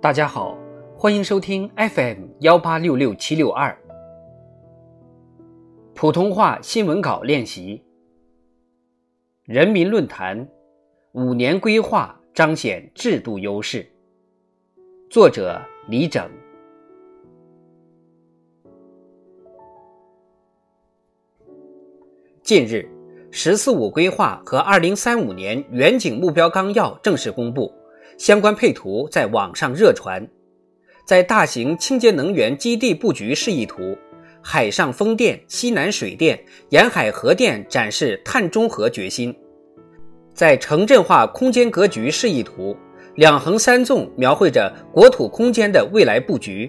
大家好，欢迎收听 FM 幺八六六七六二普通话新闻稿练习。人民论坛五年规划彰显制度优势。作者李整。近日，“十四五”规划和二零三五年远景目标纲要正式公布。相关配图在网上热传，在大型清洁能源基地布局示意图，海上风电、西南水电、沿海核电展示碳中和决心；在城镇化空间格局示意图，两横三纵描绘着国土空间的未来布局；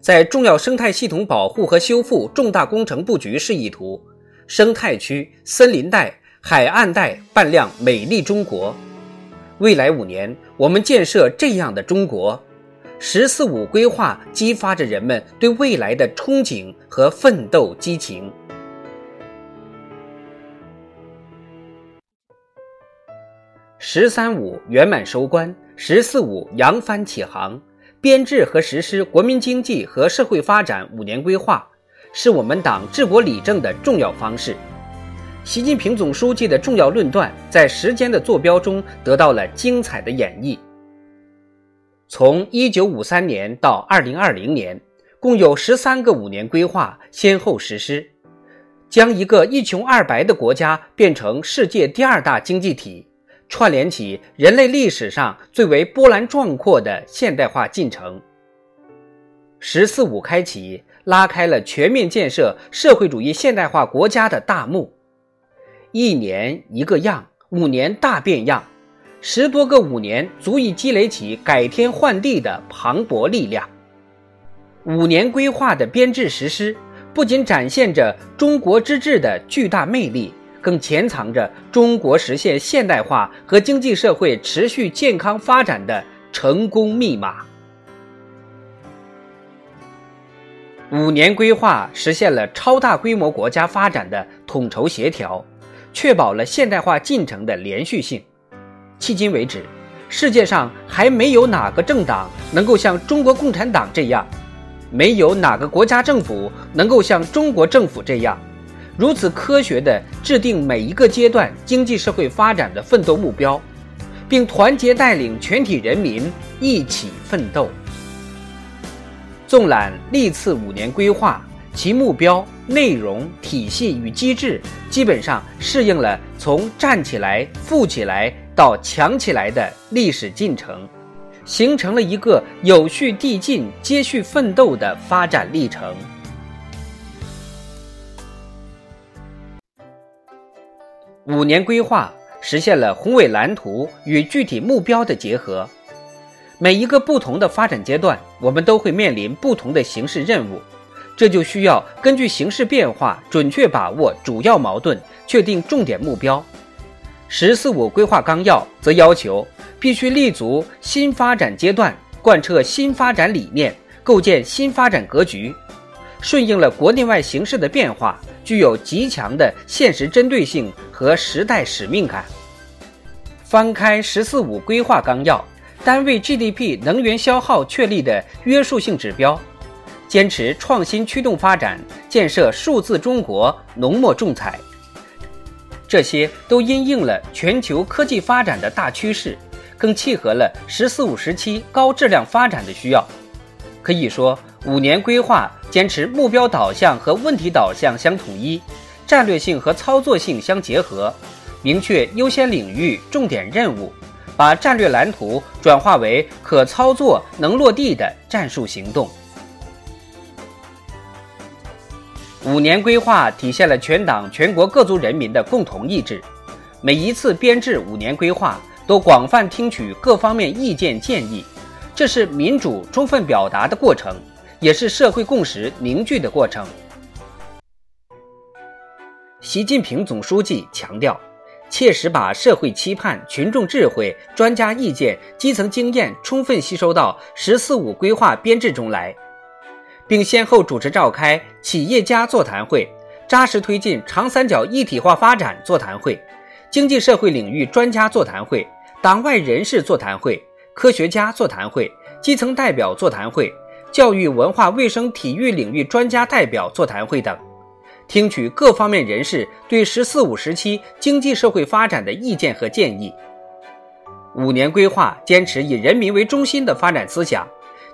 在重要生态系统保护和修复重大工程布局示意图，生态区、森林带、海岸带扮靓美丽中国。未来五年，我们建设这样的中国。“十四五”规划激发着人们对未来的憧憬和奋斗激情。“十三五”圆满收官，“十四五”扬帆起航，编制和实施国民经济和社会发展五年规划，是我们党治国理政的重要方式。习近平总书记的重要论断在时间的坐标中得到了精彩的演绎。从1953年到2020年，共有十三个五年规划先后实施，将一个一穷二白的国家变成世界第二大经济体，串联起人类历史上最为波澜壮阔的现代化进程。“十四五”开启，拉开了全面建设社会主义现代化国家的大幕。一年一个样，五年大变样，十多个五年足以积累起改天换地的磅礴力量。五年规划的编制实施，不仅展现着中国之治的巨大魅力，更潜藏着中国实现现代化和经济社会持续健康发展的成功密码。五年规划实现了超大规模国家发展的统筹协调。确保了现代化进程的连续性。迄今为止，世界上还没有哪个政党能够像中国共产党这样，没有哪个国家政府能够像中国政府这样，如此科学地制定每一个阶段经济社会发展的奋斗目标，并团结带领全体人民一起奋斗。纵览历次五年规划。其目标、内容、体系与机制基本上适应了从站起来、富起来到强起来的历史进程，形成了一个有序递进、接续奋斗的发展历程。五年规划实现了宏伟蓝图与具体目标的结合。每一个不同的发展阶段，我们都会面临不同的形式任务。这就需要根据形势变化，准确把握主要矛盾，确定重点目标。“十四五”规划纲要则要求必须立足新发展阶段，贯彻新发展理念，构建新发展格局，顺应了国内外形势的变化，具有极强的现实针对性和时代使命感。翻开“十四五”规划纲要，单位 GDP 能源消耗确立的约束性指标。坚持创新驱动发展，建设数字中国，浓墨重彩。这些都因应了全球科技发展的大趋势，更契合了“十四五”时期高质量发展的需要。可以说，五年规划坚持目标导向和问题导向相统一，战略性和操作性相结合，明确优先领域、重点任务，把战略蓝图转化为可操作、能落地的战术行动。五年规划体现了全党全国各族人民的共同意志。每一次编制五年规划，都广泛听取各方面意见建议，这是民主充分表达的过程，也是社会共识凝聚的过程。习近平总书记强调，切实把社会期盼、群众智慧、专家意见、基层经验充分吸收到“十四五”规划编制中来。并先后主持召开企业家座谈会、扎实推进长三角一体化发展座谈会、经济社会领域专家座谈会、党外人士座谈会、科学家座谈会、基层代表座谈会、教育、文化、卫生、体育领域专家代表座谈会等，听取各方面人士对“十四五”时期经济社会发展的意见和建议。五年规划坚持以人民为中心的发展思想，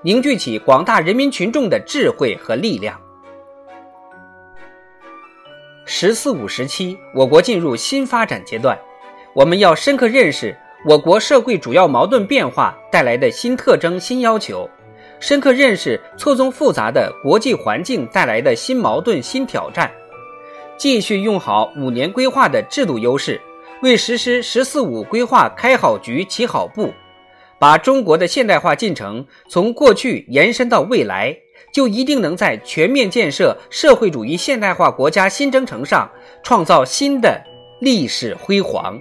凝聚起广大人民群众的智慧和力量。“十四五”时期，我国进入新发展阶段，我们要深刻认识我国社会主要矛盾变化带来的新特征、新要求，深刻认识错综复杂的国际环境带来的新矛盾、新挑战，继续用好五年规划的制度优势。为实施“十四五”规划开好局、起好步，把中国的现代化进程从过去延伸到未来，就一定能在全面建设社会主义现代化国家新征程上创造新的历史辉煌。